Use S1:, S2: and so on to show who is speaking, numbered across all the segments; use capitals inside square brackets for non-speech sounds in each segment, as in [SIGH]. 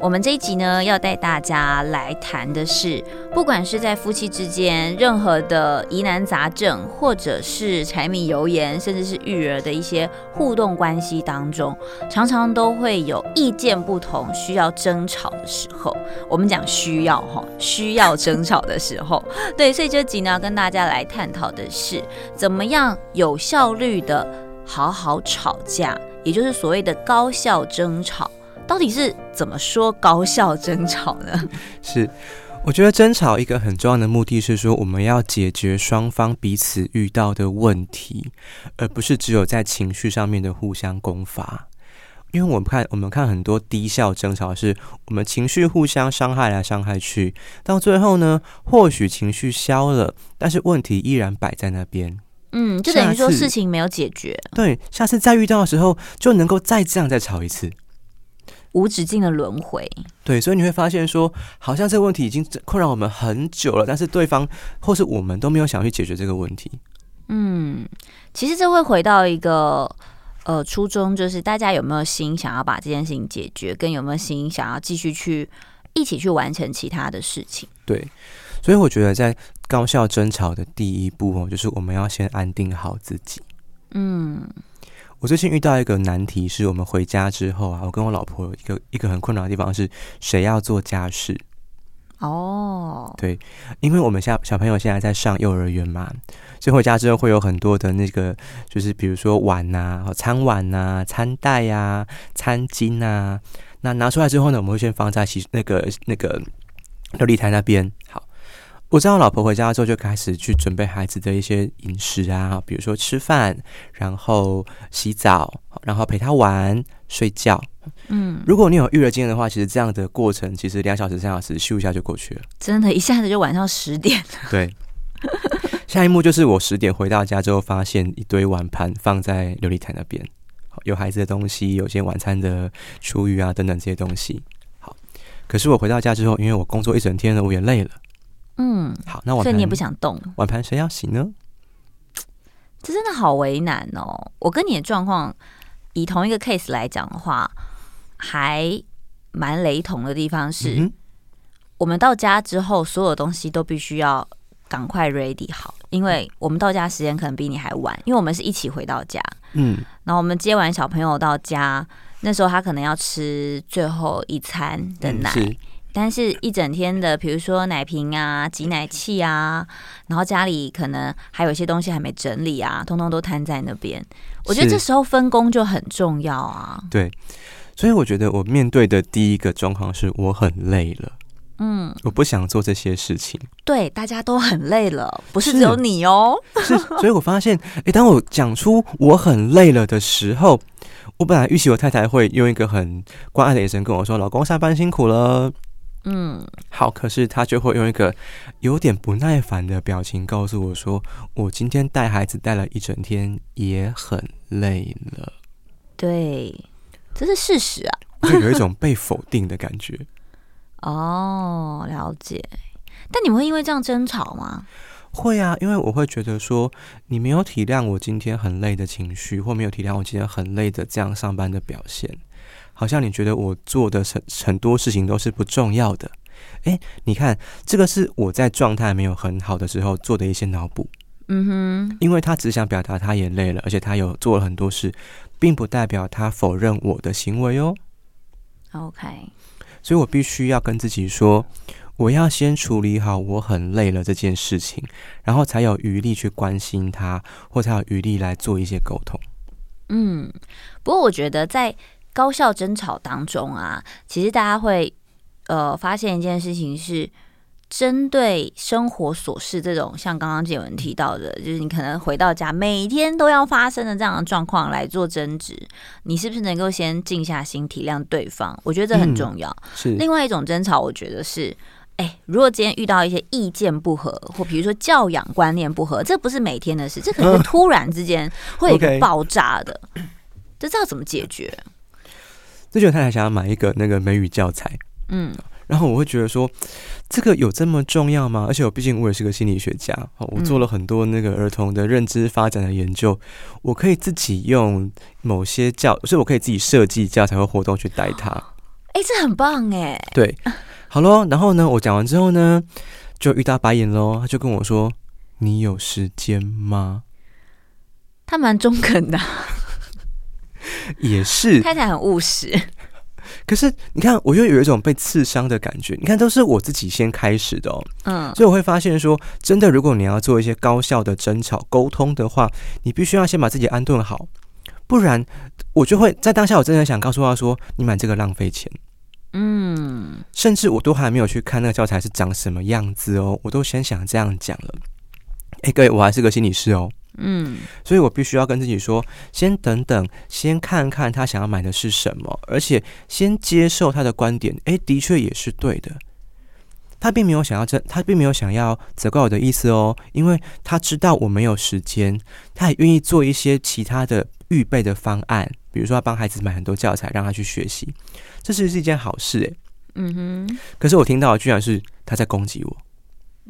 S1: 我们这一集呢，要带大家来谈的是，不管是在夫妻之间，任何的疑难杂症，或者是柴米油盐，甚至是育儿的一些互动关系当中，常常都会有意见不同、需要争吵的时候。我们讲需要哈，需要争吵的时候，[LAUGHS] 对，所以这集呢，要跟大家来探讨的是，怎么样有效率的好好吵架，也就是所谓的高效争吵。到底是怎么说高效争吵呢？[LAUGHS]
S2: 是，我觉得争吵一个很重要的目的是说，我们要解决双方彼此遇到的问题，而不是只有在情绪上面的互相攻伐。因为我们看，我们看很多低效争吵，是我们情绪互相伤害来伤害去，到最后呢，或许情绪消了，但是问题依然摆在那边。
S1: 嗯，就等于说事情没有解决。
S2: 对，下次再遇到的时候，就能够再这样再吵一次。
S1: 无止境的轮回，
S2: 对，所以你会发现说，好像这个问题已经困扰我们很久了，但是对方或是我们都没有想去解决这个问题。
S1: 嗯，其实这会回到一个呃初衷，就是大家有没有心想要把这件事情解决，跟有没有心想要继续去一起去完成其他的事情。
S2: 对，所以我觉得在高效争吵的第一步哦，就是我们要先安定好自己。嗯。我最近遇到一个难题，是我们回家之后啊，我跟我老婆有一个一个很困扰的地方是，谁要做家事？哦，对，因为我们小小朋友现在在上幼儿园嘛，所以回家之后会有很多的那个，就是比如说碗呐、餐碗呐、餐袋呀、餐巾呐，那拿出来之后呢，我们会先放在洗那个那个流理台那边。好。我知道老婆回家之后就开始去准备孩子的一些饮食啊，比如说吃饭，然后洗澡，然后陪他玩、睡觉。嗯，如果你有育儿经验的话，其实这样的过程其实两小时、三小时咻一下就过去了。
S1: 真的，一下子就晚上十点了。[LAUGHS]
S2: 对，下一幕就是我十点回到家之后，发现一堆碗盘放在琉璃台那边，有孩子的东西，有些晚餐的厨余啊等等这些东西。好，可是我回到家之后，因为我工作一整天了，我也累了。嗯，好，那我
S1: 所以你也不想动
S2: 碗盘，谁要洗呢？
S1: 这真的好为难哦。我跟你的状况，以同一个 case 来讲的话，还蛮雷同的地方是，嗯、我们到家之后，所有东西都必须要赶快 ready 好，因为我们到家时间可能比你还晚，因为我们是一起回到家。嗯，然后我们接完小朋友到家，那时候他可能要吃最后一餐的奶。嗯但是，一整天的，比如说奶瓶啊、挤奶器啊，然后家里可能还有一些东西还没整理啊，通通都摊在那边。我觉得这时候分工就很重要啊。
S2: 对，所以我觉得我面对的第一个状况是我很累了。嗯，我不想做这些事情。
S1: 对，大家都很累了，不是只有你哦。
S2: 是，所以我发现，[LAUGHS] 诶，当我讲出我很累了的时候，我本来预期我太太会用一个很关爱的眼神跟我说：“老公下班辛苦了。”嗯，好，可是他就会用一个有点不耐烦的表情告诉我说：“我今天带孩子带了一整天，也很累了。”
S1: 对，这是事实啊，
S2: 就有一种被否定的感觉。[LAUGHS]
S1: 哦，了解。但你们会因为这样争吵吗？
S2: 会啊，因为我会觉得说，你没有体谅我今天很累的情绪，或没有体谅我今天很累的这样上班的表现。好像你觉得我做的很很多事情都是不重要的，诶，你看这个是我在状态没有很好的时候做的一些脑补，嗯哼，因为他只想表达他也累了，而且他有做了很多事，并不代表他否认我的行为哦。
S1: OK，
S2: 所以我必须要跟自己说，我要先处理好我很累了这件事情，然后才有余力去关心他，或才有余力来做一些沟通。
S1: 嗯，不过我觉得在。高效争吵当中啊，其实大家会呃发现一件事情是，针对生活琐事这种，像刚刚建文提到的，就是你可能回到家每天都要发生的这样的状况来做争执，你是不是能够先静下心体谅对方？我觉得这很重要。嗯、是另外一种争吵，我觉得是，哎，如果今天遇到一些意见不合，或比如说教养观念不合，这不是每天的事，这可能是 [LAUGHS] 突然之间会有一个爆炸的，这、知道怎么解决？
S2: 这就他还想要买一个那个美语教材，嗯，然后我会觉得说，这个有这么重要吗？而且我毕竟我也是个心理学家，我做了很多那个儿童的认知发展的研究，嗯、我可以自己用某些教，所以我可以自己设计教材或活动去带他。
S1: 哎、欸，这很棒哎。
S2: 对，好喽。然后呢，我讲完之后呢，就遇到白眼喽。他就跟我说：“你有时间吗？”
S1: 他蛮中肯的，[LAUGHS]
S2: 也是。
S1: 太太很务实。
S2: 可是你看，我又有一种被刺伤的感觉。你看，都是我自己先开始的哦。嗯，所以我会发现说，真的，如果你要做一些高效的争吵沟通的话，你必须要先把自己安顿好，不然我就会在当下，我真的想告诉他说，你买这个浪费钱。嗯，甚至我都还没有去看那个教材是长什么样子哦，我都先想这样讲了。哎，各位，我还是个心理师哦。嗯，所以我必须要跟自己说，先等等，先看看他想要买的是什么，而且先接受他的观点。诶，的确也是对的。他并没有想要这，他并没有想要责怪我的意思哦，因为他知道我没有时间，他也愿意做一些其他的预备的方案，比如说要帮孩子买很多教材，让他去学习，这是是一件好事诶。嗯哼。可是我听到的居然是他在攻击我。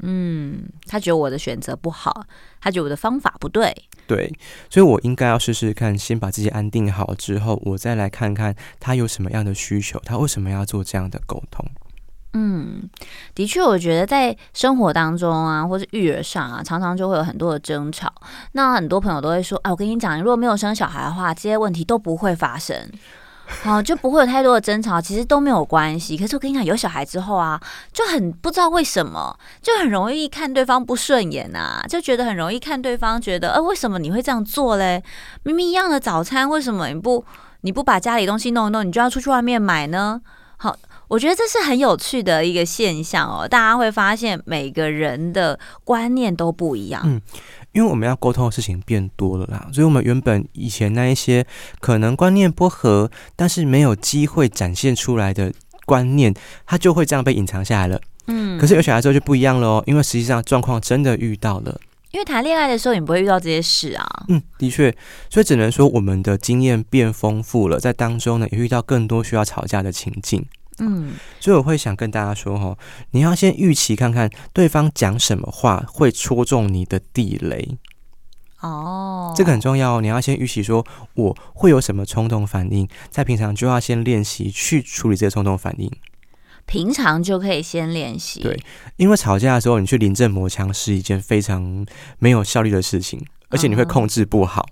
S1: 嗯，他觉得我的选择不好，他觉得我的方法不对，
S2: 对，所以我应该要试试看，先把自己安定好之后，我再来看看他有什么样的需求，他为什么要做这样的沟通。
S1: 嗯，的确，我觉得在生活当中啊，或是育儿上啊，常常就会有很多的争吵。那很多朋友都会说，啊，我跟你讲，你如果没有生小孩的话，这些问题都不会发生。好、就不会有太多的争吵，其实都没有关系。可是我跟你讲，有小孩之后啊，就很不知道为什么，就很容易看对方不顺眼啊，就觉得很容易看对方觉得，呃，为什么你会这样做嘞？明明一样的早餐，为什么你不你不把家里东西弄一弄，你就要出去外面买呢？好，我觉得这是很有趣的一个现象哦。大家会发现每个人的观念都不一
S2: 样。因为我们要沟通的事情变多了啦，所以我们原本以前那一些可能观念不合，但是没有机会展现出来的观念，它就会这样被隐藏下来了。嗯，可是有小孩之后就不一样了哦，因为实际上状况真的遇到了。
S1: 因为谈恋爱的时候你不会遇到这些事啊。
S2: 嗯，的确，所以只能说我们的经验变丰富了，在当中呢也遇到更多需要吵架的情境。嗯，所以我会想跟大家说哈，你要先预期看看对方讲什么话会戳中你的地雷哦，这个很重要。你要先预期说我会有什么冲动反应，在平常就要先练习去处理这些冲动反应。
S1: 平常就可以先练习，
S2: 对，因为吵架的时候你去临阵磨枪是一件非常没有效率的事情，而且你会控制不好。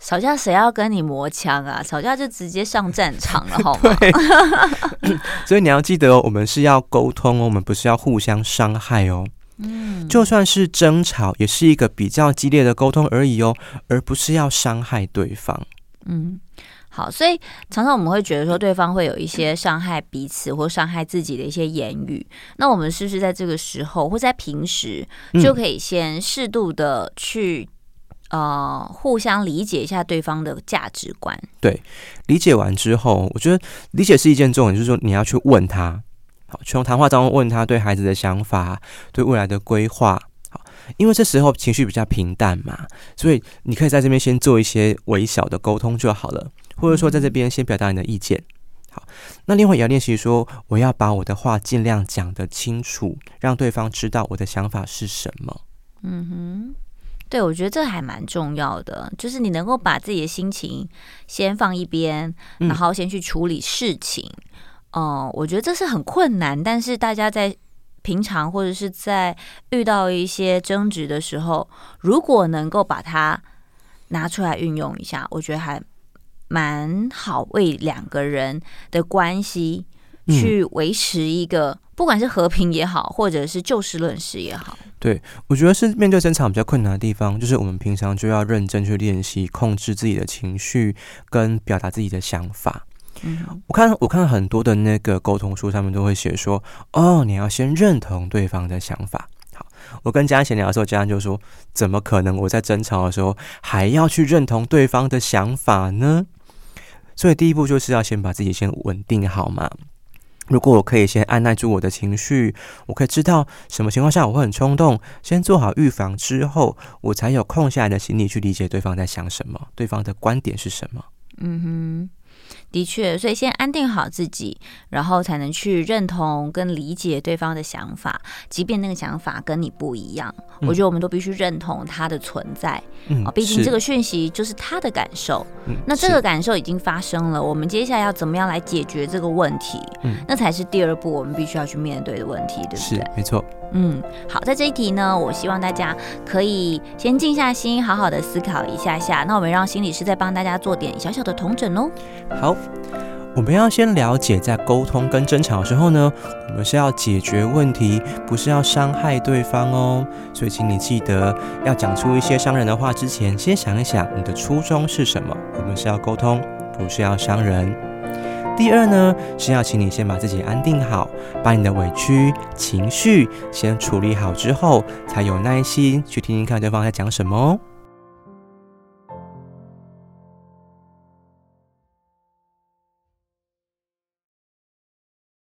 S1: 吵架谁要跟你磨枪啊？吵架就直接上战场了，[LAUGHS] 好吗？
S2: 对 [COUGHS] 所以你要记得哦，我们是要沟通哦，我们不是要互相伤害哦。嗯，就算是争吵，也是一个比较激烈的沟通而已哦，而不是要伤害对方。
S1: 嗯，好，所以常常我们会觉得说，对方会有一些伤害彼此或伤害自己的一些言语，那我们是不是在这个时候或在平时就可以先适度的去。呃，互相理解一下对方的价值观。
S2: 对，理解完之后，我觉得理解是一件重点，就是说你要去问他，好，从谈话当中问他对孩子的想法，对未来的规划。好，因为这时候情绪比较平淡嘛，所以你可以在这边先做一些微小的沟通就好了，或者说在这边先表达你的意见。好，那另外也要练习说，我要把我的话尽量讲得清楚，让对方知道我的想法是什么。嗯
S1: 哼。对，我觉得这还蛮重要的，就是你能够把自己的心情先放一边，然后先去处理事情。嗯，呃，我觉得这是很困难，但是大家在平常或者是在遇到一些争执的时候，如果能够把它拿出来运用一下，我觉得还蛮好，为两个人的关系去维持一个。不管是和平也好，或者是就事论事也好，
S2: 对，我觉得是面对争吵比较困难的地方，就是我们平常就要认真去练习控制自己的情绪，跟表达自己的想法。嗯，我看我看很多的那个沟通书上面都会写说，哦，你要先认同对方的想法。好，我跟家人闲聊的时候，家人就说，怎么可能我在争吵的时候还要去认同对方的想法呢？所以第一步就是要先把自己先稳定好嘛。如果我可以先按耐住我的情绪，我可以知道什么情况下我会很冲动，先做好预防之后，我才有空下来的心理去理解对方在想什么，对方的观点是什么。嗯哼，
S1: 的确，所以先安定好自己，然后才能去认同跟理解对方的想法，即便那个想法跟你不一样，嗯、我觉得我们都必须认同他的存在。嗯，毕竟这个讯息就是他的感受。嗯，那这个感受已经发生了，我们接下来要怎么样来解决这个问题？嗯，那才是第二步，我们必须要去面对的问题，对不对？
S2: 是，没错。
S1: 嗯，好，在这一题呢，我希望大家可以先静下心，好好的思考一下下。那我们让心理师再帮大家做点小小的统整哦。
S2: 好，我们要先了解，在沟通跟争吵的时候呢，我们是要解决问题，不是要伤害对方哦。所以，请你记得要讲出一些伤人的话之前，先想一想你的初衷是什么。我们是要沟通，不是要伤人。第二呢，是要请你先把自己安定好，把你的委屈情绪先处理好之后，才有耐心去听听看对方在讲什么哦。